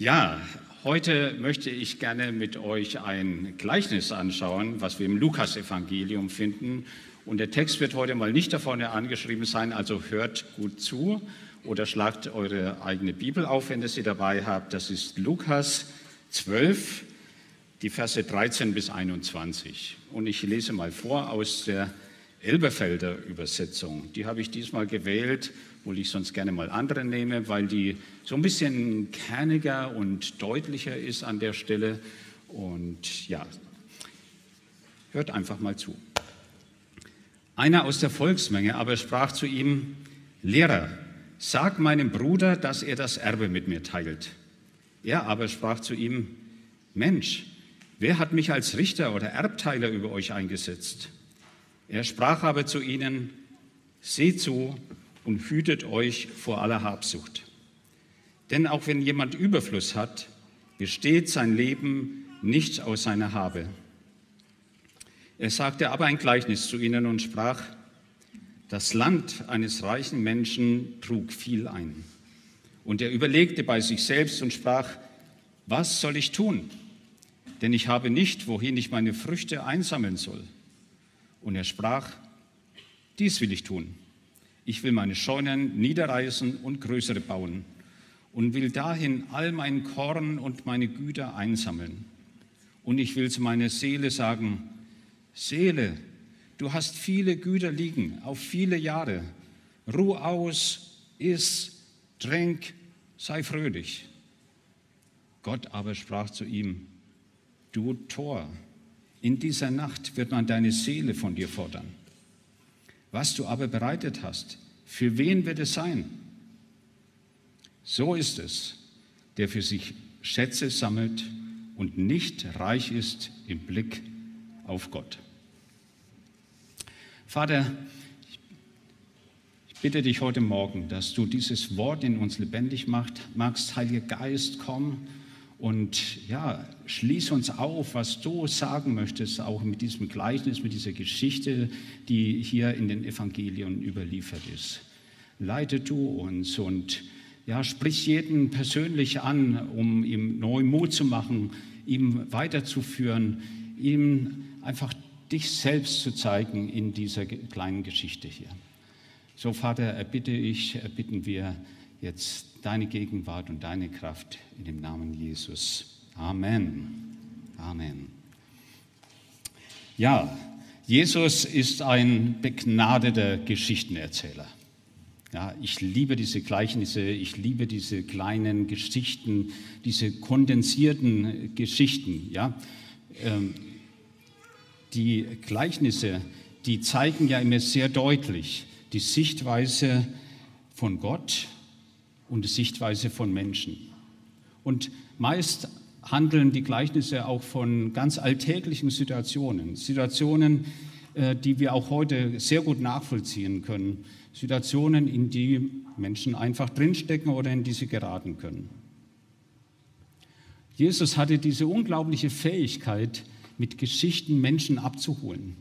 Ja, heute möchte ich gerne mit euch ein Gleichnis anschauen, was wir im Lukasevangelium finden. Und der Text wird heute mal nicht da vorne angeschrieben sein, also hört gut zu oder schlagt eure eigene Bibel auf, wenn ihr sie dabei habt. Das ist Lukas 12, die Verse 13 bis 21. Und ich lese mal vor aus der Elberfelder Übersetzung. Die habe ich diesmal gewählt, obwohl ich sonst gerne mal andere nehme, weil die so ein bisschen kerniger und deutlicher ist an der Stelle. Und ja, hört einfach mal zu. Einer aus der Volksmenge aber sprach zu ihm, Lehrer, sag meinem Bruder, dass er das Erbe mit mir teilt. Er aber sprach zu ihm, Mensch, wer hat mich als Richter oder Erbteiler über euch eingesetzt? Er sprach aber zu ihnen, seht zu und hütet euch vor aller Habsucht. Denn auch wenn jemand Überfluss hat, besteht sein Leben nicht aus seiner Habe. Er sagte aber ein Gleichnis zu ihnen und sprach, das Land eines reichen Menschen trug viel ein. Und er überlegte bei sich selbst und sprach, was soll ich tun? Denn ich habe nicht, wohin ich meine Früchte einsammeln soll. Und er sprach, dies will ich tun. Ich will meine Scheunen niederreißen und größere bauen und will dahin all mein Korn und meine Güter einsammeln. Und ich will zu meiner Seele sagen, Seele, du hast viele Güter liegen auf viele Jahre. Ruh aus, iss, trink, sei fröhlich. Gott aber sprach zu ihm, du Tor, in dieser Nacht wird man deine Seele von dir fordern. Was du aber bereitet hast, für wen wird es sein? So ist es, der für sich Schätze sammelt und nicht reich ist im Blick auf Gott. Vater, ich bitte dich heute Morgen, dass du dieses Wort in uns lebendig machst. Heiliger Geist, komm und ja, schließ uns auf, was du sagen möchtest, auch mit diesem Gleichnis, mit dieser Geschichte, die hier in den Evangelien überliefert ist. Leite du uns und ja, sprich jeden persönlich an, um ihm neuen Mut zu machen, ihm weiterzuführen, ihm einfach dich selbst zu zeigen in dieser kleinen Geschichte hier. So, Vater, erbitte ich, erbitten wir jetzt deine Gegenwart und deine Kraft in dem Namen Jesus. Amen. Amen. Ja, Jesus ist ein begnadeter Geschichtenerzähler. Ja, ich liebe diese Gleichnisse, ich liebe diese kleinen Geschichten, diese kondensierten Geschichten. Ja. Ähm, die Gleichnisse, die zeigen ja immer sehr deutlich die Sichtweise von Gott und die Sichtweise von Menschen. Und meist handeln die Gleichnisse auch von ganz alltäglichen Situationen, Situationen, äh, die wir auch heute sehr gut nachvollziehen können, Situationen, in die Menschen einfach drinstecken oder in die sie geraten können. Jesus hatte diese unglaubliche Fähigkeit, mit Geschichten Menschen abzuholen,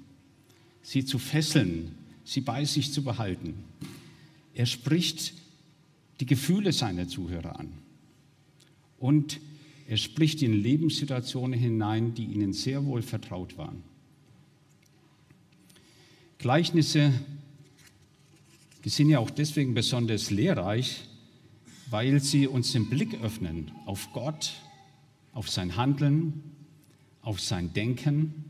sie zu fesseln, sie bei sich zu behalten. Er spricht die Gefühle seiner Zuhörer an. Und er spricht in Lebenssituationen hinein, die ihnen sehr wohl vertraut waren. Gleichnisse die sind ja auch deswegen besonders lehrreich, weil sie uns den Blick öffnen auf Gott, auf sein Handeln, auf sein Denken,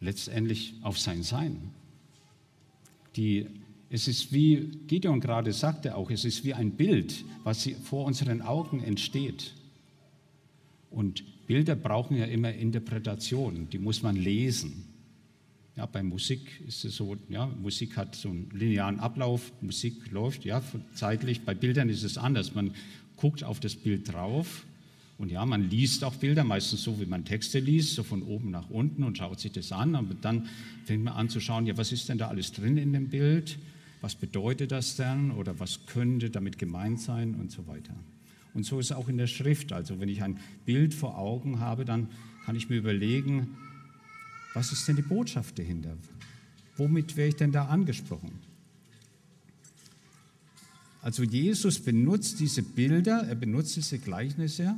letztendlich auf sein Sein. Die es ist wie Gideon gerade sagte auch, es ist wie ein Bild, was vor unseren Augen entsteht. Und Bilder brauchen ja immer Interpretation, die muss man lesen. Ja, bei Musik ist es so, ja, Musik hat so einen linearen Ablauf, Musik läuft, ja, zeitlich. Bei Bildern ist es anders. Man guckt auf das Bild drauf und ja, man liest auch Bilder, meistens so, wie man Texte liest, so von oben nach unten und schaut sich das an. Aber dann fängt man an zu schauen, ja, was ist denn da alles drin in dem Bild? Was bedeutet das denn oder was könnte damit gemeint sein und so weiter. Und so ist es auch in der Schrift. Also wenn ich ein Bild vor Augen habe, dann kann ich mir überlegen, was ist denn die Botschaft dahinter? Womit wäre ich denn da angesprochen? Also Jesus benutzt diese Bilder, er benutzt diese Gleichnisse,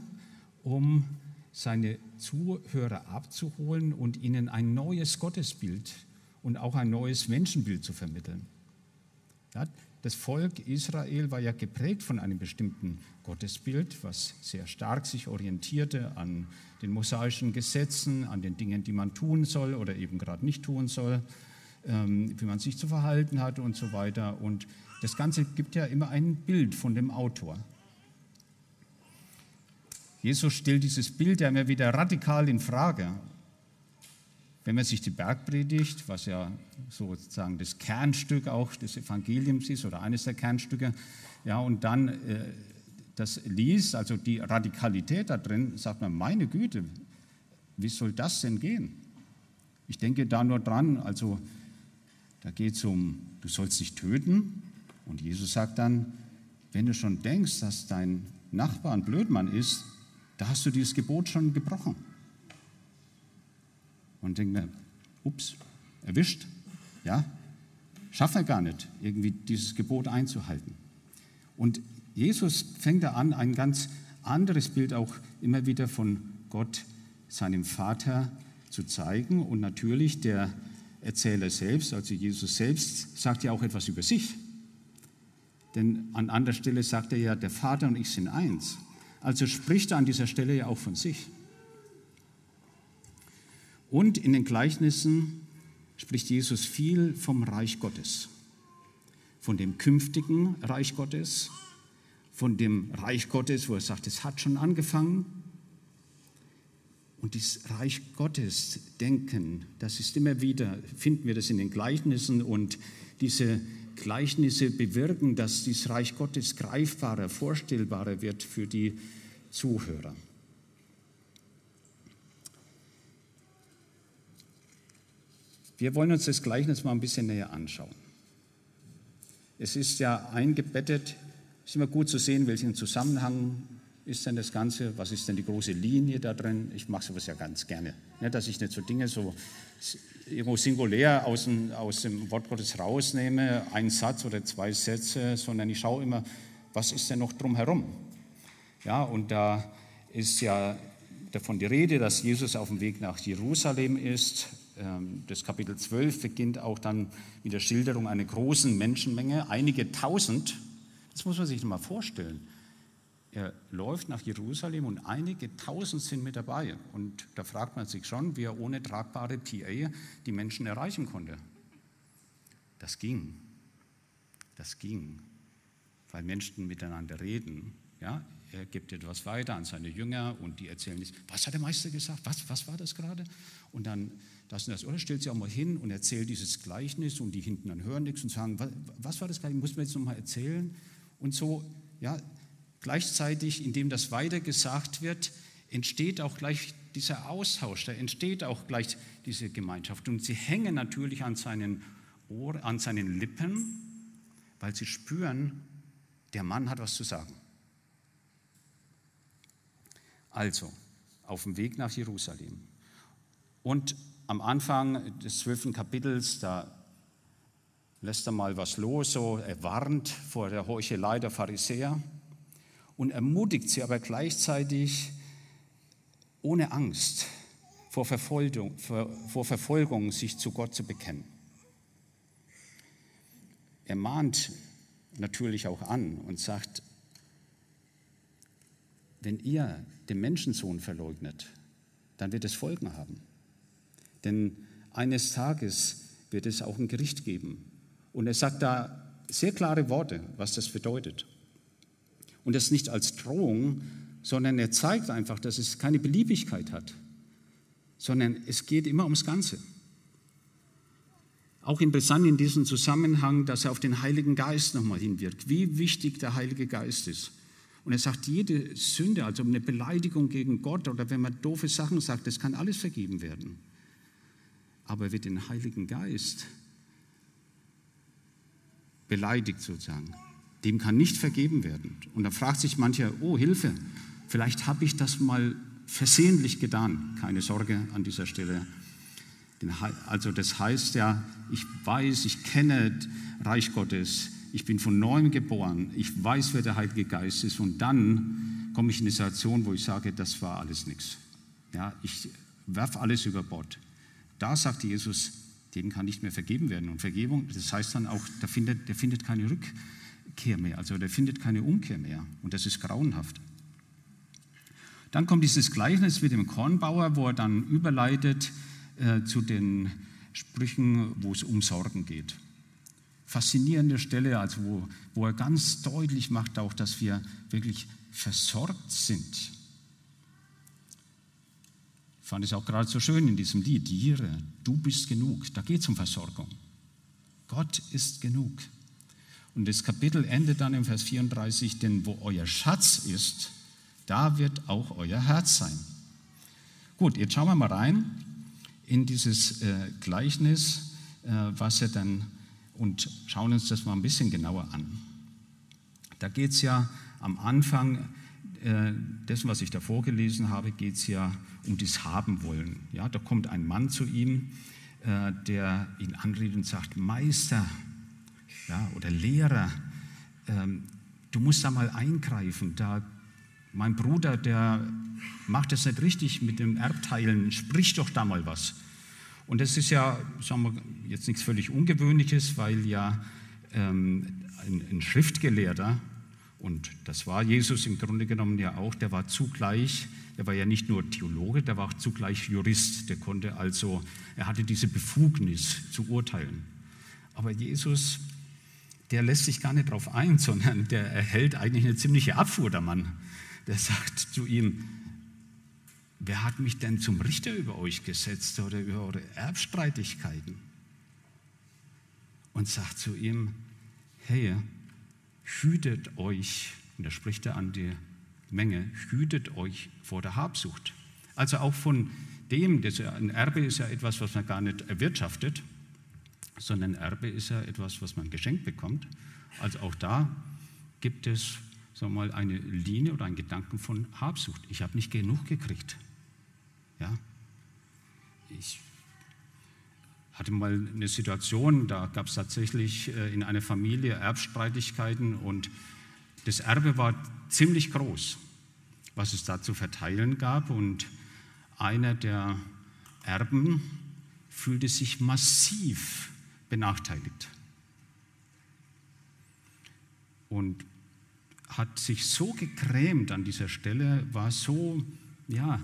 um seine Zuhörer abzuholen und ihnen ein neues Gottesbild und auch ein neues Menschenbild zu vermitteln. Das Volk Israel war ja geprägt von einem bestimmten Gottesbild, was sehr stark sich orientierte an den mosaischen Gesetzen, an den Dingen, die man tun soll oder eben gerade nicht tun soll, ähm, wie man sich zu verhalten hat und so weiter. Und das Ganze gibt ja immer ein Bild von dem Autor. Jesus stellt dieses Bild ja immer wieder radikal in Frage. Wenn man sich die Bergpredigt, was ja sozusagen das Kernstück auch des Evangeliums ist oder eines der Kernstücke, ja, und dann äh, das liest, also die Radikalität da drin, sagt man, meine Güte, wie soll das denn gehen? Ich denke da nur dran, also da geht es um, du sollst dich töten. Und Jesus sagt dann, wenn du schon denkst, dass dein Nachbar ein Blödmann ist, da hast du dieses Gebot schon gebrochen. Und denkt mir, ups, erwischt, ja, schafft er gar nicht, irgendwie dieses Gebot einzuhalten. Und Jesus fängt da an, ein ganz anderes Bild auch immer wieder von Gott, seinem Vater, zu zeigen. Und natürlich der Erzähler selbst, also Jesus selbst, sagt ja auch etwas über sich. Denn an anderer Stelle sagt er ja, der Vater und ich sind eins. Also spricht er an dieser Stelle ja auch von sich. Und in den Gleichnissen spricht Jesus viel vom Reich Gottes, von dem künftigen Reich Gottes, von dem Reich Gottes, wo er sagt, es hat schon angefangen. Und dieses Reich Gottes denken, das ist immer wieder, finden wir das in den Gleichnissen und diese Gleichnisse bewirken, dass dieses Reich Gottes greifbarer, vorstellbarer wird für die Zuhörer. Wir wollen uns das Gleichnis mal ein bisschen näher anschauen. Es ist ja eingebettet, es ist immer gut zu sehen, welchen Zusammenhang ist denn das Ganze, was ist denn die große Linie da drin. Ich mache sowas ja ganz gerne, ja, dass ich nicht so Dinge so irgendwo singulär aus dem, aus dem Wort Gottes rausnehme, einen Satz oder zwei Sätze, sondern ich schaue immer, was ist denn noch drumherum. Ja, und da ist ja davon die Rede, dass Jesus auf dem Weg nach Jerusalem ist. Ähm, das Kapitel 12 beginnt auch dann mit der Schilderung einer großen Menschenmenge, einige tausend. Das muss man sich mal vorstellen. Er läuft nach Jerusalem und einige tausend sind mit dabei. Und da fragt man sich schon, wie er ohne tragbare PA die Menschen erreichen konnte. Das ging. Das ging. Weil Menschen miteinander reden. Ja, er gibt etwas weiter an seine Jünger und die erzählen was hat der Meister gesagt? Was, was war das gerade? Und dann das und das. Oder stellt sie auch mal hin und erzählt dieses Gleichnis und die hinten dann hören nichts und sagen, was, was war das Gleichnis? Muss man jetzt nochmal erzählen? Und so, ja, Gleichzeitig, indem das weiter gesagt wird, entsteht auch gleich dieser Austausch, da entsteht auch gleich diese Gemeinschaft. Und sie hängen natürlich an seinen, Ohren, an seinen Lippen, weil sie spüren, der Mann hat was zu sagen. Also, auf dem Weg nach Jerusalem. Und am Anfang des zwölften Kapitels, da lässt er mal was los, so er warnt vor der Heuchelei der Pharisäer und ermutigt sie aber gleichzeitig ohne Angst vor Verfolgung, vor Verfolgung sich zu Gott zu bekennen. Er mahnt natürlich auch an und sagt, wenn ihr den Menschensohn verleugnet, dann wird es Folgen haben. Denn eines Tages wird es auch ein Gericht geben. Und er sagt da sehr klare Worte, was das bedeutet. Und das nicht als Drohung, sondern er zeigt einfach, dass es keine Beliebigkeit hat, sondern es geht immer ums Ganze. Auch interessant in diesem Zusammenhang, dass er auf den Heiligen Geist nochmal hinwirkt, wie wichtig der Heilige Geist ist. Und er sagt, jede Sünde, also eine Beleidigung gegen Gott oder wenn man doofe Sachen sagt, das kann alles vergeben werden. Aber wer den Heiligen Geist beleidigt sozusagen, dem kann nicht vergeben werden. Und da fragt sich mancher, oh Hilfe, vielleicht habe ich das mal versehentlich getan. Keine Sorge an dieser Stelle. Also das heißt ja, ich weiß, ich kenne Reich Gottes, ich bin von neuem geboren, ich weiß, wer der Heilige Geist ist und dann komme ich in eine Situation, wo ich sage, das war alles nichts. Ja, ich werfe alles über Bord. Da sagt Jesus, denen kann nicht mehr vergeben werden. Und Vergebung, das heißt dann auch, der findet, der findet keine Rückkehr mehr, also der findet keine Umkehr mehr. Und das ist grauenhaft. Dann kommt dieses Gleichnis mit dem Kornbauer, wo er dann überleitet äh, zu den Sprüchen, wo es um Sorgen geht. Faszinierende Stelle, also wo, wo er ganz deutlich macht auch, dass wir wirklich versorgt sind. Fand es auch gerade so schön in diesem Lied, Jire, du bist genug. Da geht es um Versorgung. Gott ist genug. Und das Kapitel endet dann im Vers 34, denn wo euer Schatz ist, da wird auch euer Herz sein. Gut, jetzt schauen wir mal rein in dieses äh, Gleichnis, äh, was er dann, und schauen uns das mal ein bisschen genauer an. Da geht es ja am Anfang äh, dessen, was ich da vorgelesen habe, geht es ja um das Haben-Wollen. Ja, da kommt ein Mann zu ihm, äh, der ihn anredet und sagt, Meister ja, oder Lehrer, ähm, du musst da mal eingreifen, da mein Bruder, der macht das nicht richtig mit dem Erbteilen, sprich doch da mal was. Und das ist ja, sagen wir, jetzt nichts völlig Ungewöhnliches, weil ja ähm, ein Schriftgelehrter, und das war Jesus im Grunde genommen ja auch, der war zugleich, der war ja nicht nur Theologe, der war auch zugleich Jurist, der konnte also, er hatte diese Befugnis zu urteilen. Aber Jesus, der lässt sich gar nicht darauf ein, sondern der erhält eigentlich eine ziemliche Abfuhr, der Mann der sagt zu ihm, wer hat mich denn zum Richter über euch gesetzt oder über eure Erbstreitigkeiten? Und sagt zu ihm, hey, hütet euch, und da spricht er an die Menge, hütet euch vor der Habsucht. Also auch von dem, das ein Erbe ist ja etwas, was man gar nicht erwirtschaftet, sondern Erbe ist ja etwas, was man geschenkt bekommt. Also auch da gibt es sagen wir mal, eine Linie oder einen Gedanken von Habsucht. Ich habe nicht genug gekriegt. Ja? Ich hatte mal eine Situation, da gab es tatsächlich äh, in einer Familie Erbstreitigkeiten und das Erbe war ziemlich groß, was es da zu verteilen gab. Und einer der Erben fühlte sich massiv benachteiligt. Und hat sich so gegrämt an dieser Stelle, war so, ja,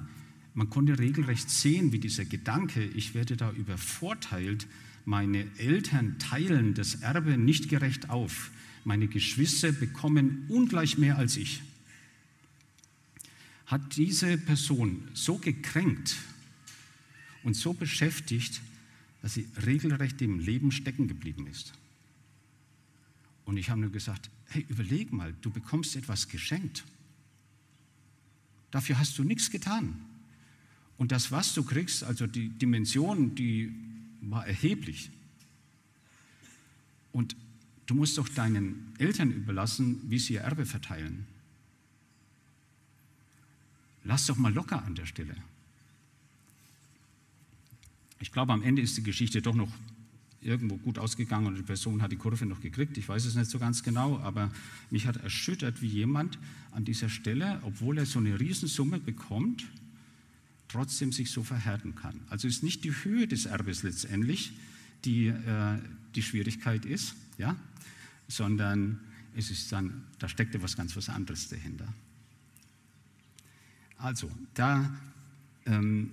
man konnte regelrecht sehen, wie dieser Gedanke, ich werde da übervorteilt, meine Eltern teilen das Erbe nicht gerecht auf, meine Geschwister bekommen ungleich mehr als ich, hat diese Person so gekränkt und so beschäftigt, dass sie regelrecht im Leben stecken geblieben ist. Und ich habe nur gesagt, hey, überleg mal, du bekommst etwas geschenkt. Dafür hast du nichts getan. Und das, was du kriegst, also die Dimension, die war erheblich. Und du musst doch deinen Eltern überlassen, wie sie ihr Erbe verteilen. Lass doch mal locker an der Stelle. Ich glaube, am Ende ist die Geschichte doch noch irgendwo gut ausgegangen und die Person hat die Kurve noch gekriegt. Ich weiß es nicht so ganz genau, aber mich hat erschüttert, wie jemand an dieser Stelle, obwohl er so eine Riesensumme bekommt, trotzdem sich so verhärten kann. Also ist nicht die Höhe des Erbes letztendlich, die äh, die Schwierigkeit ist, ja, sondern es ist dann, da steckt etwas ganz was anderes dahinter. Also, da ähm,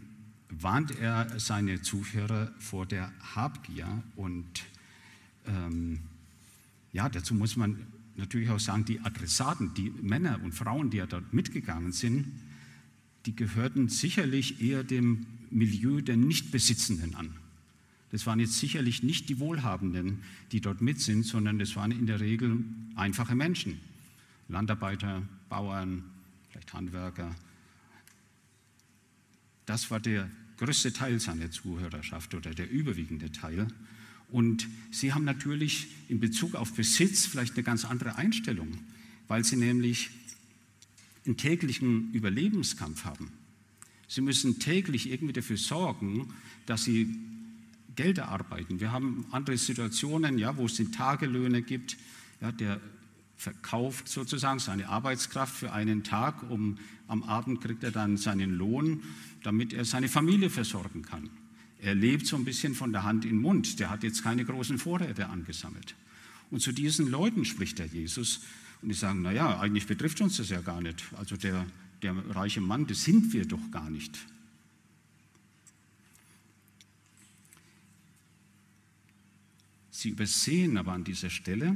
warnt er seine Zuhörer vor der Habgier. Und ähm, ja, dazu muss man natürlich auch sagen, die Adressaten, die Männer und Frauen, die ja dort mitgegangen sind, die gehörten sicherlich eher dem Milieu der Nichtbesitzenden an. Das waren jetzt sicherlich nicht die Wohlhabenden, die dort mit sind, sondern das waren in der Regel einfache Menschen. Landarbeiter, Bauern, vielleicht Handwerker, das war der größte Teil seiner Zuhörerschaft oder der überwiegende Teil. Und sie haben natürlich in Bezug auf Besitz vielleicht eine ganz andere Einstellung, weil sie nämlich einen täglichen Überlebenskampf haben. Sie müssen täglich irgendwie dafür sorgen, dass sie Geld erarbeiten. Wir haben andere Situationen, ja, wo es den Tagelöhne gibt, Ja, der verkauft sozusagen seine Arbeitskraft für einen Tag, um am Abend kriegt er dann seinen Lohn, damit er seine Familie versorgen kann. Er lebt so ein bisschen von der Hand in den Mund. Der hat jetzt keine großen Vorräte angesammelt. Und zu diesen Leuten spricht der Jesus und die sagen, naja, eigentlich betrifft uns das ja gar nicht. Also der, der reiche Mann, das sind wir doch gar nicht. Sie übersehen aber an dieser Stelle,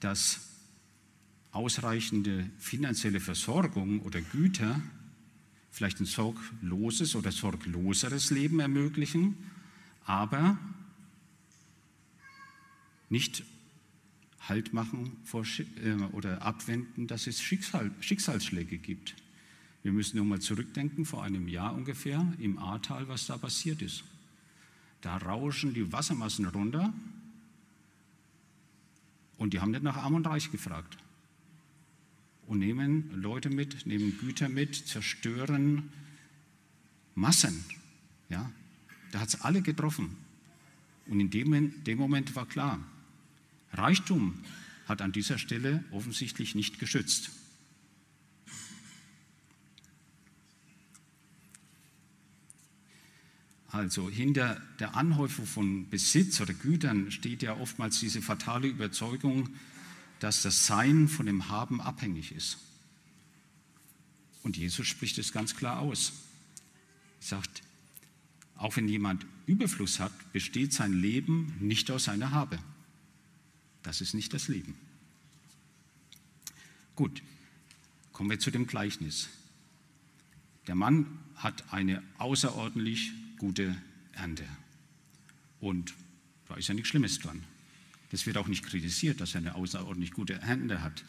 dass ausreichende finanzielle Versorgung oder Güter vielleicht ein sorgloses oder sorgloseres Leben ermöglichen, aber nicht Halt machen vor, äh, oder abwenden, dass es Schicksal, Schicksalsschläge gibt. Wir müssen nur mal zurückdenken, vor einem Jahr ungefähr im Ahrtal, was da passiert ist. Da rauschen die Wassermassen runter und die haben nicht nach Arm und Reich gefragt und nehmen Leute mit, nehmen Güter mit, zerstören Massen. Ja, da hat es alle getroffen. Und in dem, dem Moment war klar, Reichtum hat an dieser Stelle offensichtlich nicht geschützt. Also hinter der Anhäufung von Besitz oder Gütern steht ja oftmals diese fatale Überzeugung, dass das Sein von dem Haben abhängig ist. Und Jesus spricht es ganz klar aus. Er sagt, auch wenn jemand Überfluss hat, besteht sein Leben nicht aus seiner Habe. Das ist nicht das Leben. Gut, kommen wir zu dem Gleichnis. Der Mann hat eine außerordentlich gute Ernte. Und da ist ja nichts Schlimmes dran. Das wird auch nicht kritisiert, dass er eine außerordentlich gute Hände hat.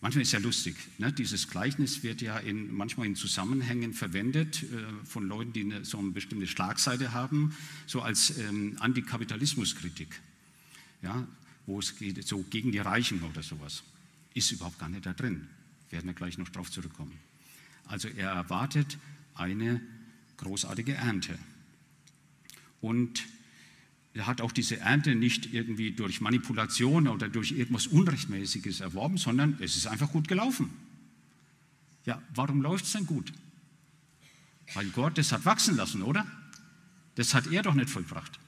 Manchmal ist ja lustig, ne? dieses Gleichnis wird ja in, manchmal in Zusammenhängen verwendet äh, von Leuten, die eine, so eine bestimmte Schlagseite haben, so als ähm, Antikapitalismuskritik, ja? Wo es geht so gegen die Reichen oder sowas. Ist überhaupt gar nicht da drin. Werden wir gleich noch darauf zurückkommen. Also er erwartet eine großartige Ernte. Und er hat auch diese Ernte nicht irgendwie durch Manipulation oder durch irgendwas Unrechtmäßiges erworben, sondern es ist einfach gut gelaufen. Ja, warum läuft es denn gut? Weil Gott das hat wachsen lassen, oder? Das hat er doch nicht vollbracht,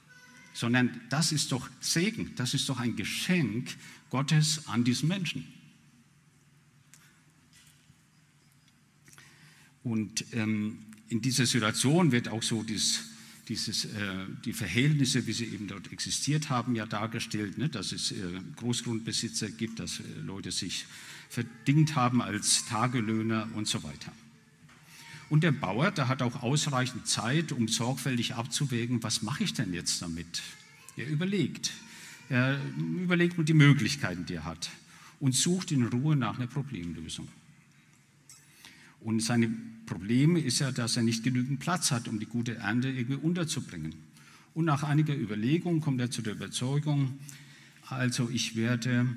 sondern das ist doch Segen, das ist doch ein Geschenk Gottes an diesen Menschen. Und ähm, in dieser Situation wird auch so dieses dieses, äh, die Verhältnisse, wie sie eben dort existiert haben, ja dargestellt, ne? dass es äh, Großgrundbesitzer gibt, dass äh, Leute sich verdingt haben als Tagelöhner und so weiter. Und der Bauer, der hat auch ausreichend Zeit, um sorgfältig abzuwägen, was mache ich denn jetzt damit? Er überlegt. Er überlegt nur die Möglichkeiten, die er hat und sucht in Ruhe nach einer Problemlösung. Und sein Problem ist ja, dass er nicht genügend Platz hat, um die gute Ernte irgendwie unterzubringen. Und nach einiger Überlegung kommt er zu der Überzeugung, also ich werde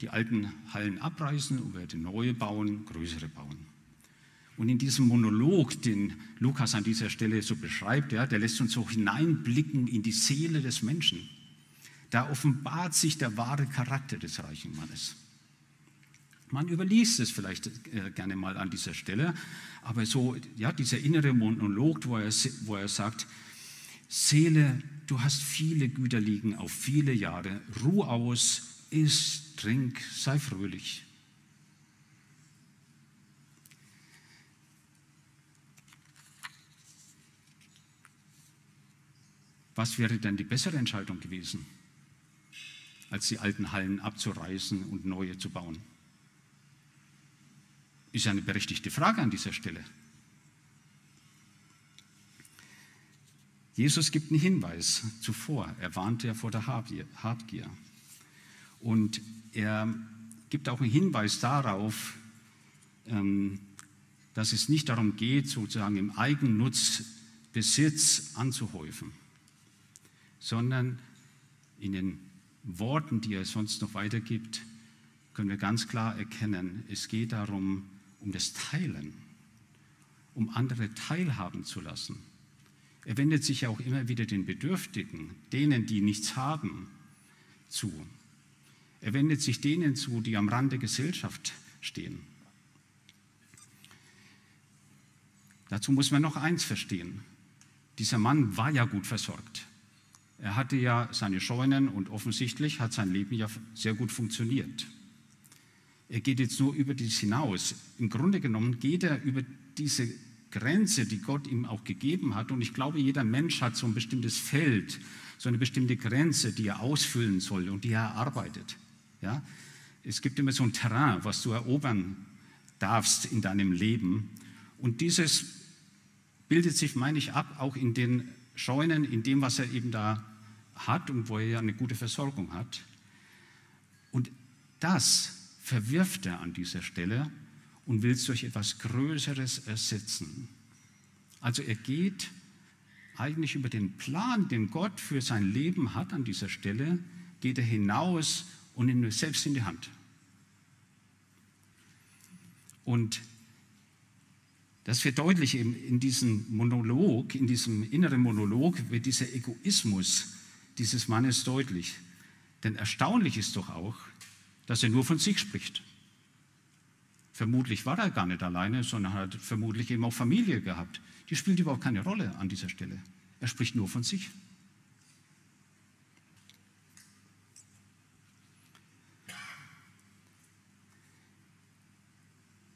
die alten Hallen abreißen und werde neue bauen, größere bauen. Und in diesem Monolog, den Lukas an dieser Stelle so beschreibt, ja, der lässt uns so hineinblicken in die Seele des Menschen. Da offenbart sich der wahre Charakter des reichen Mannes. Man überliest es vielleicht äh, gerne mal an dieser Stelle, aber so, ja, dieser innere Monolog, wo er, wo er sagt, Seele, du hast viele Güter liegen auf viele Jahre, ruh aus, iss, trink, sei fröhlich. Was wäre denn die bessere Entscheidung gewesen, als die alten Hallen abzureißen und neue zu bauen? Ist eine berechtigte Frage an dieser Stelle. Jesus gibt einen Hinweis zuvor. Er warnt ja vor der Habgier. Und er gibt auch einen Hinweis darauf, ähm, dass es nicht darum geht, sozusagen im Eigennutz Besitz anzuhäufen, sondern in den Worten, die er sonst noch weitergibt, können wir ganz klar erkennen, es geht darum, um das Teilen, um andere teilhaben zu lassen. Er wendet sich ja auch immer wieder den Bedürftigen, denen, die nichts haben, zu. Er wendet sich denen zu, die am Rand der Gesellschaft stehen. Dazu muss man noch eins verstehen. Dieser Mann war ja gut versorgt. Er hatte ja seine Scheunen und offensichtlich hat sein Leben ja sehr gut funktioniert. Er geht jetzt nur über dies hinaus. Im Grunde genommen geht er über diese Grenze, die Gott ihm auch gegeben hat. Und ich glaube, jeder Mensch hat so ein bestimmtes Feld, so eine bestimmte Grenze, die er ausfüllen soll und die er erarbeitet. Ja? Es gibt immer so ein Terrain, was du erobern darfst in deinem Leben. Und dieses bildet sich, meine ich, ab, auch in den Scheunen, in dem, was er eben da hat und wo er eine gute Versorgung hat. Und das verwirft er an dieser Stelle und will es durch etwas Größeres ersetzen. Also er geht eigentlich über den Plan, den Gott für sein Leben hat an dieser Stelle, geht er hinaus und nimmt es selbst in die Hand. Und das wird deutlich in diesem Monolog, in diesem inneren Monolog, wird dieser Egoismus dieses Mannes deutlich. Denn erstaunlich ist doch auch, dass er nur von sich spricht. Vermutlich war er gar nicht alleine, sondern hat vermutlich eben auch Familie gehabt. Die spielt überhaupt keine Rolle an dieser Stelle. Er spricht nur von sich.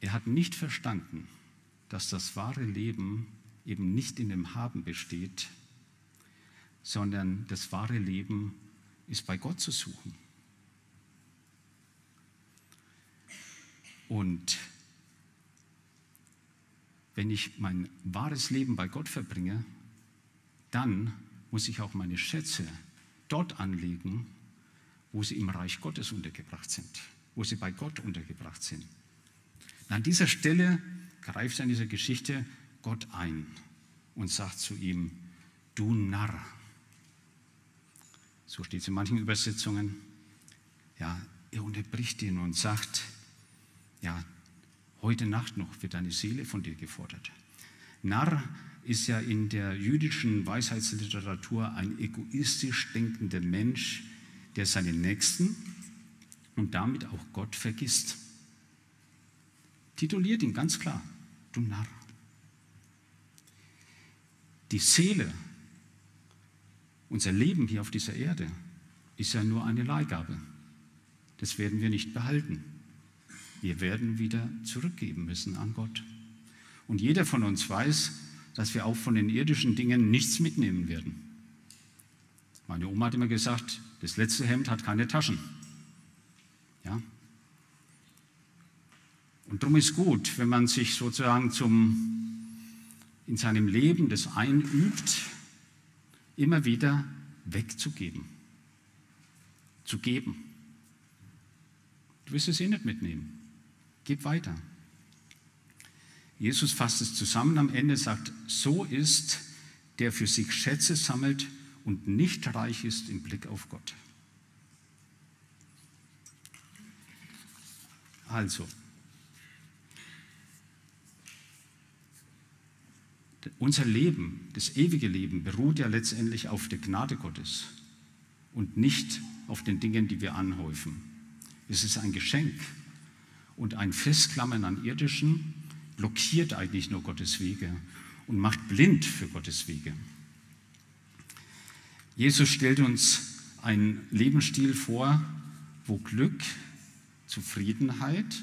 Er hat nicht verstanden, dass das wahre Leben eben nicht in dem Haben besteht, sondern das wahre Leben ist bei Gott zu suchen. Und wenn ich mein wahres Leben bei Gott verbringe, dann muss ich auch meine Schätze dort anlegen, wo sie im Reich Gottes untergebracht sind, wo sie bei Gott untergebracht sind. Und an dieser Stelle greift in dieser Geschichte Gott ein und sagt zu ihm, du Narr. So steht es in manchen Übersetzungen. Ja, er unterbricht ihn und sagt, ja, heute Nacht noch wird deine Seele von dir gefordert. Narr ist ja in der jüdischen Weisheitsliteratur ein egoistisch denkender Mensch, der seinen Nächsten und damit auch Gott vergisst. Tituliert ihn ganz klar, du Narr. Die Seele, unser Leben hier auf dieser Erde, ist ja nur eine Leihgabe. Das werden wir nicht behalten. Wir werden wieder zurückgeben müssen an Gott. Und jeder von uns weiß, dass wir auch von den irdischen Dingen nichts mitnehmen werden. Meine Oma hat immer gesagt, das letzte Hemd hat keine Taschen. Ja? Und darum ist gut, wenn man sich sozusagen zum, in seinem Leben das einübt, immer wieder wegzugeben, zu geben. Du wirst es eh nicht mitnehmen. Gib weiter. Jesus fasst es zusammen am Ende, sagt, so ist, der für sich Schätze sammelt und nicht reich ist im Blick auf Gott. Also, unser Leben, das ewige Leben, beruht ja letztendlich auf der Gnade Gottes und nicht auf den Dingen, die wir anhäufen. Es ist ein Geschenk. Und ein Festklammern an irdischen blockiert eigentlich nur Gottes Wege und macht blind für Gottes Wege. Jesus stellt uns einen Lebensstil vor, wo Glück, Zufriedenheit,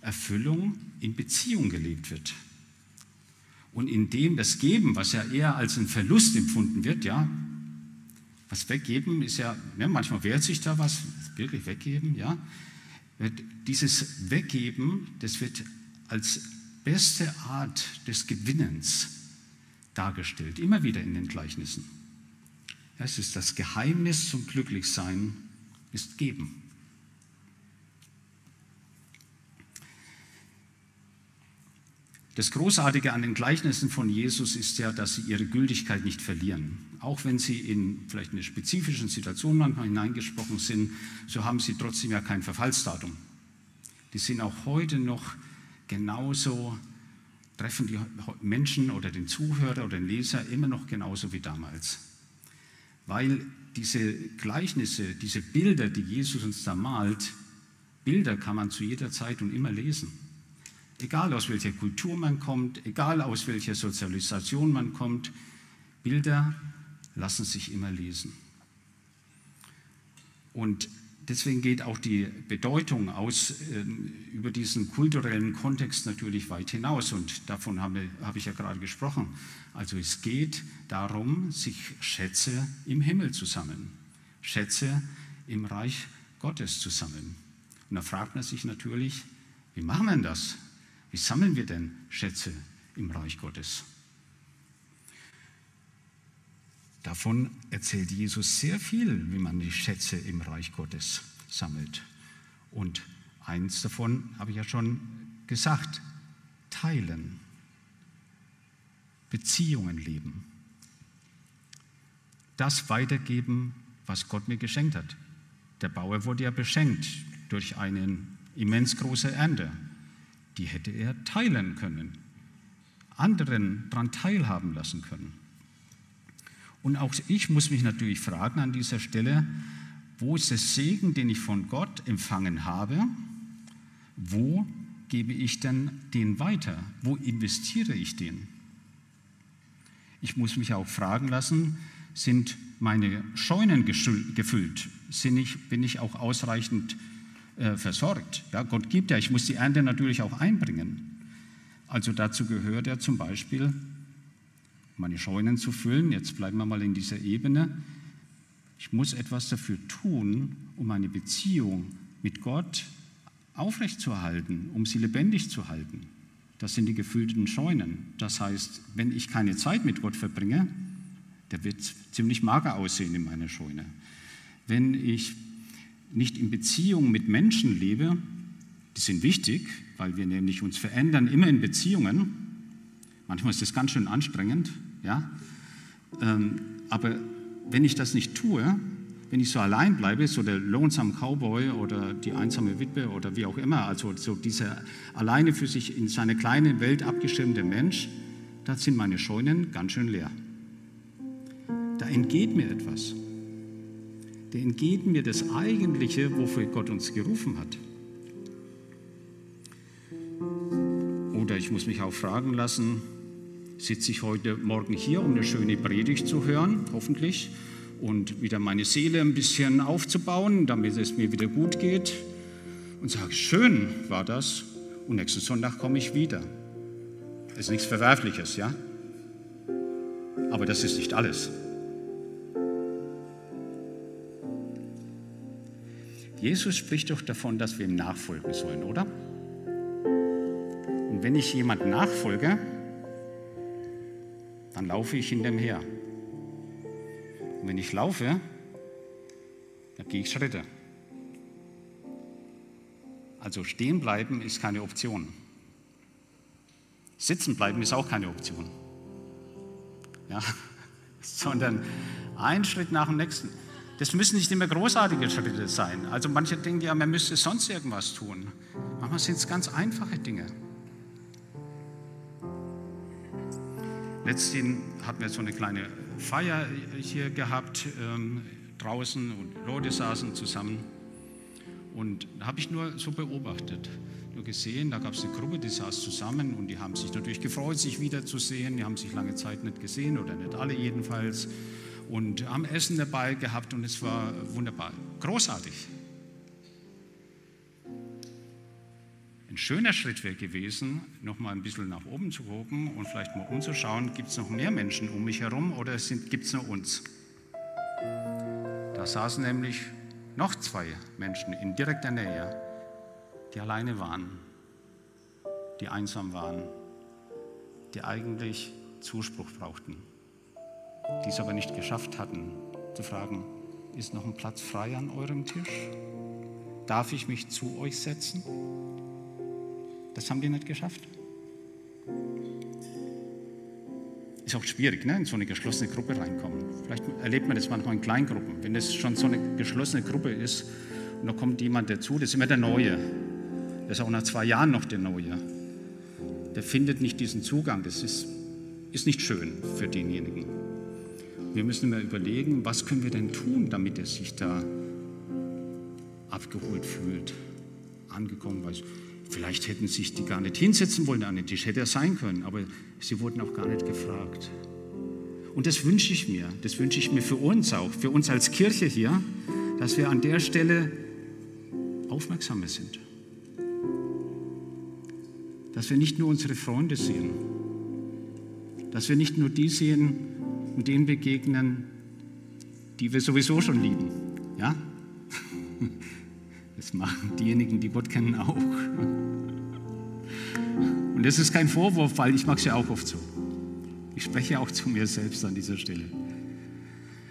Erfüllung in Beziehung gelebt wird. Und in dem das Geben, was ja eher als ein Verlust empfunden wird, ja, was weggeben ist ja, ja manchmal wehrt sich da was, wirklich weggeben, ja, dieses Weggeben, das wird als beste Art des Gewinnens dargestellt, immer wieder in den Gleichnissen. Es ist das Geheimnis zum Glücklichsein, ist Geben. Das Großartige an den Gleichnissen von Jesus ist ja, dass sie ihre Gültigkeit nicht verlieren. Auch wenn sie in vielleicht eine spezifischen Situation manchmal hineingesprochen sind, so haben sie trotzdem ja kein Verfallsdatum. Die sind auch heute noch genauso, treffen die Menschen oder den Zuhörer oder den Leser immer noch genauso wie damals. Weil diese Gleichnisse, diese Bilder, die Jesus uns da malt, Bilder kann man zu jeder Zeit und immer lesen. Egal aus welcher Kultur man kommt, egal aus welcher Sozialisation man kommt, Bilder lassen sich immer lesen. Und deswegen geht auch die Bedeutung aus äh, über diesen kulturellen Kontext natürlich weit hinaus und davon habe, habe ich ja gerade gesprochen. Also es geht darum, sich Schätze im Himmel zu sammeln, Schätze im Reich Gottes zu sammeln. Und da fragt man sich natürlich, wie machen wir das? Wie sammeln wir denn Schätze im Reich Gottes? Davon erzählt Jesus sehr viel, wie man die Schätze im Reich Gottes sammelt. Und eins davon habe ich ja schon gesagt, teilen, Beziehungen leben, das weitergeben, was Gott mir geschenkt hat. Der Bauer wurde ja beschenkt durch eine immens große Ernte. Die hätte er teilen können, anderen daran teilhaben lassen können. Und auch ich muss mich natürlich fragen an dieser Stelle, wo ist der Segen, den ich von Gott empfangen habe? Wo gebe ich denn den weiter? Wo investiere ich den? Ich muss mich auch fragen lassen, sind meine Scheunen gefüllt? Bin ich auch ausreichend äh, versorgt? Ja, Gott gibt ja, ich muss die Ernte natürlich auch einbringen. Also dazu gehört ja zum Beispiel meine Scheunen zu füllen. Jetzt bleiben wir mal in dieser Ebene. Ich muss etwas dafür tun, um meine Beziehung mit Gott aufrechtzuerhalten, um sie lebendig zu halten. Das sind die gefüllten Scheunen. Das heißt, wenn ich keine Zeit mit Gott verbringe, der wird ziemlich mager aussehen in meiner Scheune. Wenn ich nicht in Beziehung mit Menschen lebe, die sind wichtig, weil wir nämlich uns verändern immer in Beziehungen, Manchmal ist das ganz schön anstrengend, ja. Ähm, aber wenn ich das nicht tue, wenn ich so allein bleibe, so der Lonesome Cowboy oder die einsame Witwe oder wie auch immer, also so dieser alleine für sich in seine kleine Welt abgeschirmte Mensch, da sind meine Scheunen ganz schön leer. Da entgeht mir etwas. Da entgeht mir das Eigentliche, wofür Gott uns gerufen hat. Oder ich muss mich auch fragen lassen, sitze ich heute Morgen hier, um eine schöne Predigt zu hören, hoffentlich, und wieder meine Seele ein bisschen aufzubauen, damit es mir wieder gut geht. Und sage, schön war das. Und nächsten Sonntag komme ich wieder. Das ist nichts Verwerfliches, ja? Aber das ist nicht alles. Jesus spricht doch davon, dass wir ihm nachfolgen sollen, oder? Und wenn ich jemand nachfolge, dann laufe ich in dem her. Und wenn ich laufe, dann gehe ich Schritte. Also stehen bleiben ist keine Option. Sitzen bleiben ist auch keine Option. Ja, sondern ein Schritt nach dem nächsten. Das müssen nicht immer großartige Schritte sein. Also manche denken ja, man müsste sonst irgendwas tun. Manchmal sind es ganz einfache Dinge. Letztens hatten wir so eine kleine Feier hier gehabt ähm, draußen und Leute saßen zusammen. Und da habe ich nur so beobachtet, nur gesehen, da gab es eine Gruppe, die saß zusammen und die haben sich natürlich gefreut, sich wiederzusehen. Die haben sich lange Zeit nicht gesehen oder nicht alle jedenfalls. Und haben Essen dabei gehabt und es war wunderbar, großartig. Ein schöner Schritt wäre gewesen, noch mal ein bisschen nach oben zu gucken und vielleicht mal umzuschauen, gibt es noch mehr Menschen um mich herum oder gibt es nur uns? Da saßen nämlich noch zwei Menschen in direkter Nähe, die alleine waren, die einsam waren, die eigentlich Zuspruch brauchten, die es aber nicht geschafft hatten, zu fragen, ist noch ein Platz frei an eurem Tisch? Darf ich mich zu euch setzen? Das haben die nicht geschafft. Ist auch schwierig, ne? in so eine geschlossene Gruppe reinkommen. Vielleicht erlebt man das manchmal in Kleingruppen. Wenn das schon so eine geschlossene Gruppe ist und da kommt jemand dazu, das ist immer der Neue. Der ist auch nach zwei Jahren noch der Neue. Der findet nicht diesen Zugang. Das ist, ist nicht schön für denjenigen. Wir müssen immer überlegen, was können wir denn tun, damit er sich da abgeholt fühlt, angekommen weiß. Vielleicht hätten sich die gar nicht hinsetzen wollen an den Tisch, hätte er sein können, aber sie wurden auch gar nicht gefragt. Und das wünsche ich mir, das wünsche ich mir für uns auch, für uns als Kirche hier, dass wir an der Stelle aufmerksamer sind. Dass wir nicht nur unsere Freunde sehen, dass wir nicht nur die sehen und denen begegnen, die wir sowieso schon lieben. Ja? Das machen diejenigen, die Gott kennen, auch. Und das ist kein Vorwurf, weil ich mag es ja auch oft so. Ich spreche auch zu mir selbst an dieser Stelle.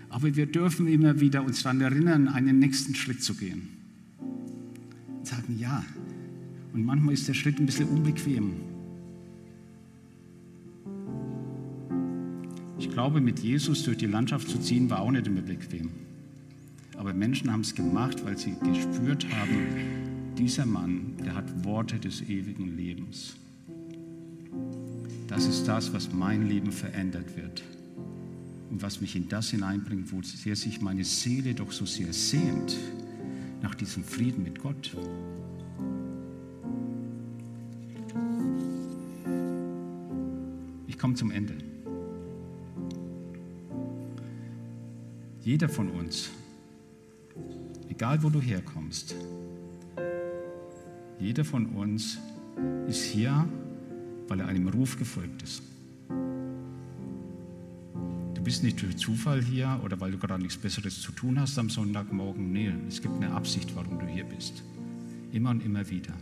Aber wir dürfen immer wieder uns daran erinnern, einen nächsten Schritt zu gehen. Und sagen, ja. Und manchmal ist der Schritt ein bisschen unbequem. Ich glaube, mit Jesus durch die Landschaft zu ziehen, war auch nicht immer bequem. Aber Menschen haben es gemacht, weil sie gespürt haben, dieser Mann, der hat Worte des ewigen Lebens. Das ist das, was mein Leben verändert wird und was mich in das hineinbringt, wo sehr sich meine Seele doch so sehr sehnt nach diesem Frieden mit Gott. Ich komme zum Ende. Jeder von uns, egal wo du herkommst, jeder von uns ist hier, weil er einem Ruf gefolgt ist. Du bist nicht durch Zufall hier oder weil du gerade nichts Besseres zu tun hast am Sonntagmorgen. Nee, es gibt eine Absicht, warum du hier bist. Immer und immer wieder.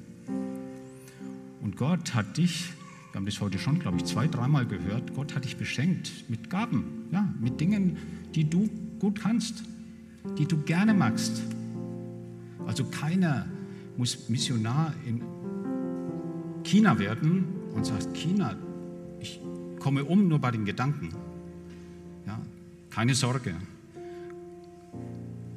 Und Gott hat dich, wir haben das heute schon, glaube ich, zwei, dreimal gehört, Gott hat dich beschenkt mit Gaben, ja, mit Dingen, die du gut kannst, die du gerne magst. Also keiner muss Missionar in China werden, und sagst, China, ich komme um nur bei den Gedanken. Ja, keine Sorge.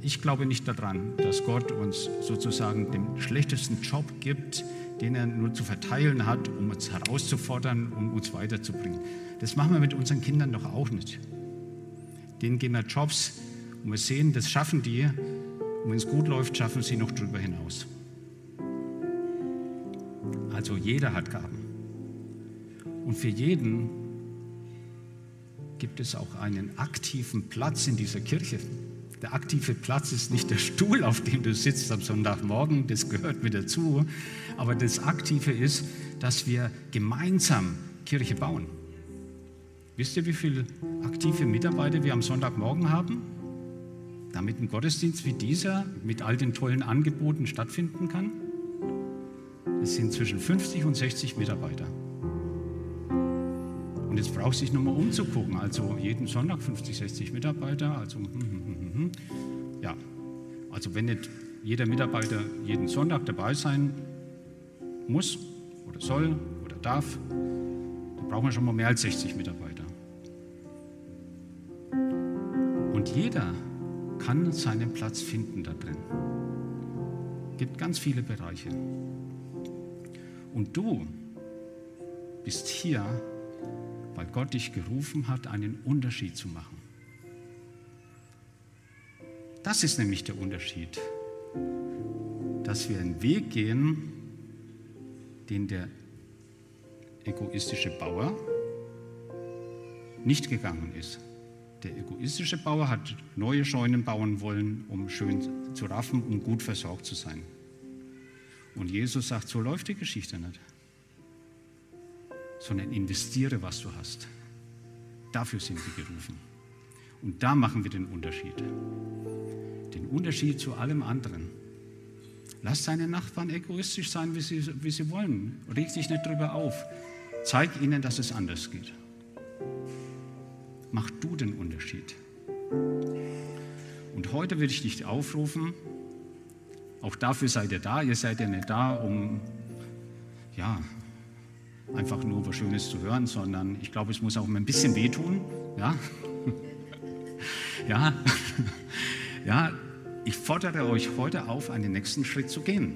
Ich glaube nicht daran, dass Gott uns sozusagen den schlechtesten Job gibt, den er nur zu verteilen hat, um uns herauszufordern, um uns weiterzubringen. Das machen wir mit unseren Kindern doch auch nicht. Denen geben wir Jobs und wir sehen, das schaffen die. Und wenn es gut läuft, schaffen sie noch darüber hinaus. Also jeder hat Gaben. Und für jeden gibt es auch einen aktiven Platz in dieser Kirche. Der aktive Platz ist nicht der Stuhl, auf dem du sitzt am Sonntagmorgen, das gehört mit dazu, aber das Aktive ist, dass wir gemeinsam Kirche bauen. Wisst ihr, wie viele aktive Mitarbeiter wir am Sonntagmorgen haben? Damit ein Gottesdienst wie dieser mit all den tollen Angeboten stattfinden kann? Es sind zwischen 50 und 60 Mitarbeiter. Und jetzt braucht es sich nochmal umzugucken. Also jeden Sonntag 50, 60 Mitarbeiter. Also, hm, hm, hm, ja. also wenn nicht jeder Mitarbeiter jeden Sonntag dabei sein muss oder soll oder darf, dann brauchen wir schon mal mehr als 60 Mitarbeiter. Jeder kann seinen Platz finden da drin. Es gibt ganz viele Bereiche. Und du bist hier weil Gott dich gerufen hat, einen Unterschied zu machen. Das ist nämlich der Unterschied, dass wir einen Weg gehen, den der egoistische Bauer nicht gegangen ist. Der egoistische Bauer hat neue Scheunen bauen wollen, um schön zu raffen, um gut versorgt zu sein. Und Jesus sagt, so läuft die Geschichte nicht sondern investiere, was du hast. Dafür sind wir gerufen. Und da machen wir den Unterschied. Den Unterschied zu allem anderen. Lass deine Nachbarn egoistisch sein, wie sie, wie sie wollen. Reg dich nicht drüber auf. Zeig ihnen, dass es anders geht. Mach du den Unterschied. Und heute will ich dich aufrufen, auch dafür seid ihr da. Ihr seid ja nicht da, um ja, einfach nur was Schönes zu hören, sondern ich glaube, es muss auch ein bisschen wehtun. Ja, ja, ja. Ich fordere euch heute auf, einen nächsten Schritt zu gehen.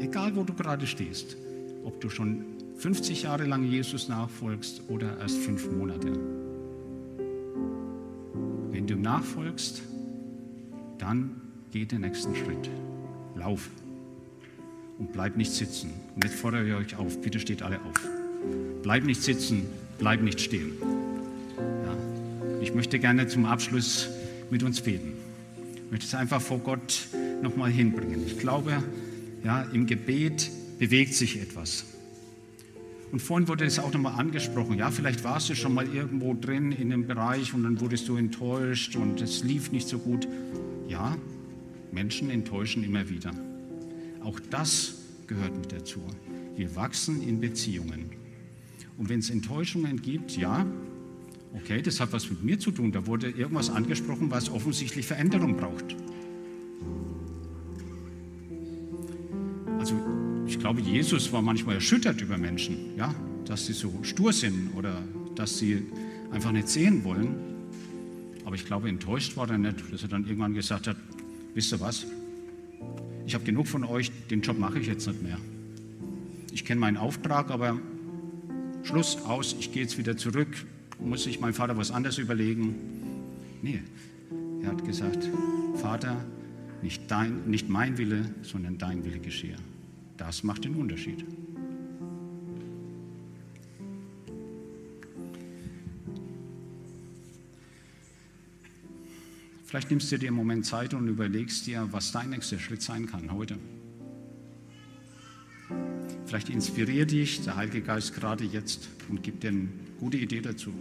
Egal, wo du gerade stehst. Ob du schon 50 Jahre lang Jesus nachfolgst oder erst fünf Monate. Wenn du nachfolgst, dann geh den nächsten Schritt. Lauf und bleib nicht sitzen. Und jetzt fordere ich euch auf, bitte steht alle auf. Bleib nicht sitzen, bleib nicht stehen. Ja. Ich möchte gerne zum Abschluss mit uns beten. Ich möchte es einfach vor Gott nochmal hinbringen. Ich glaube, ja, im Gebet bewegt sich etwas. Und vorhin wurde es auch nochmal angesprochen. Ja, vielleicht warst du schon mal irgendwo drin in dem Bereich und dann wurdest du enttäuscht und es lief nicht so gut. Ja, Menschen enttäuschen immer wieder. Auch das gehört mit dazu. Wir wachsen in Beziehungen. Und wenn es Enttäuschungen gibt, ja, okay, das hat was mit mir zu tun. Da wurde irgendwas angesprochen, was offensichtlich Veränderung braucht. Glaube, Jesus war manchmal erschüttert über Menschen, ja, dass sie so stur sind oder dass sie einfach nicht sehen wollen. Aber ich glaube, enttäuscht war er nicht, dass er dann irgendwann gesagt hat, wisst ihr was, ich habe genug von euch, den Job mache ich jetzt nicht mehr. Ich kenne meinen Auftrag, aber Schluss aus, ich gehe jetzt wieder zurück, muss sich mein Vater was anderes überlegen. Nee, er hat gesagt, Vater, nicht, dein, nicht mein Wille, sondern dein Wille geschehe. Das macht den Unterschied. Vielleicht nimmst du dir einen Moment Zeit und überlegst dir, was dein nächster Schritt sein kann heute. Vielleicht inspiriert dich der Heilige Geist gerade jetzt und gibt dir eine gute Idee dazu.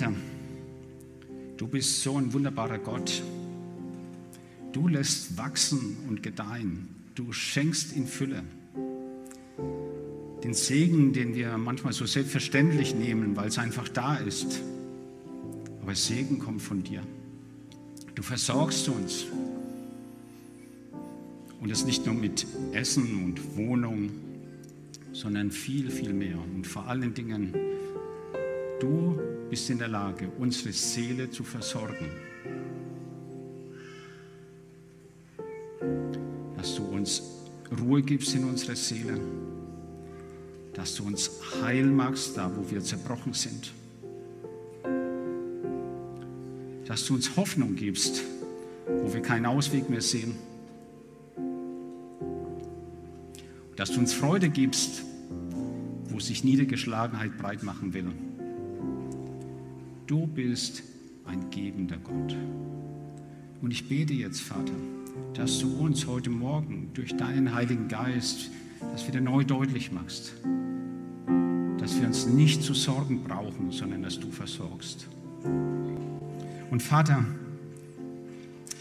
Vater, du bist so ein wunderbarer Gott. Du lässt wachsen und gedeihen. Du schenkst in Fülle. Den Segen, den wir manchmal so selbstverständlich nehmen, weil es einfach da ist. Aber Segen kommt von dir. Du versorgst uns. Und das nicht nur mit Essen und Wohnung, sondern viel, viel mehr. Und vor allen Dingen, du bist in der Lage, unsere Seele zu versorgen. Dass du uns Ruhe gibst in unserer Seele. Dass du uns heil machst, da wo wir zerbrochen sind. Dass du uns Hoffnung gibst, wo wir keinen Ausweg mehr sehen. Dass du uns Freude gibst, wo sich Niedergeschlagenheit breit machen will. Du bist ein gebender Gott. Und ich bete jetzt, Vater, dass du uns heute Morgen durch deinen Heiligen Geist das wieder neu deutlich machst. Dass wir uns nicht zu sorgen brauchen, sondern dass du versorgst. Und Vater,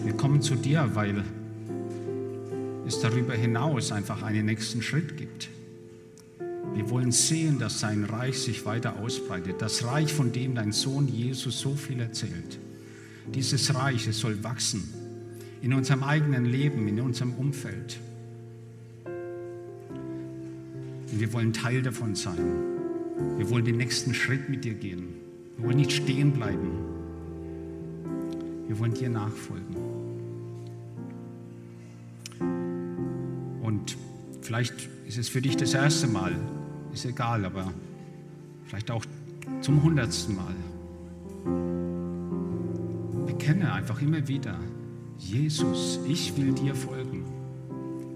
wir kommen zu dir, weil es darüber hinaus einfach einen nächsten Schritt gibt. Wir wollen sehen, dass sein Reich sich weiter ausbreitet. Das Reich, von dem dein Sohn Jesus so viel erzählt. Dieses Reich, es soll wachsen in unserem eigenen Leben, in unserem Umfeld. Und wir wollen Teil davon sein. Wir wollen den nächsten Schritt mit dir gehen. Wir wollen nicht stehen bleiben. Wir wollen dir nachfolgen. Und vielleicht ist es für dich das erste Mal, ist egal, aber vielleicht auch zum hundertsten Mal. Bekenne einfach immer wieder, Jesus, ich will dir folgen.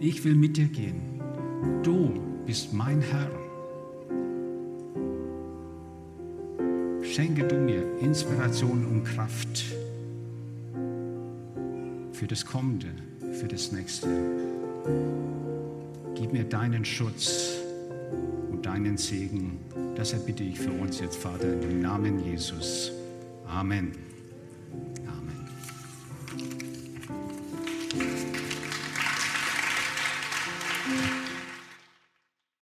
Ich will mit dir gehen. Du bist mein Herr. Schenke du mir Inspiration und Kraft für das Kommende, für das Nächste. Gib mir deinen Schutz deinen Segen. Das erbitte ich für uns jetzt, Vater, im Namen Jesus. Amen.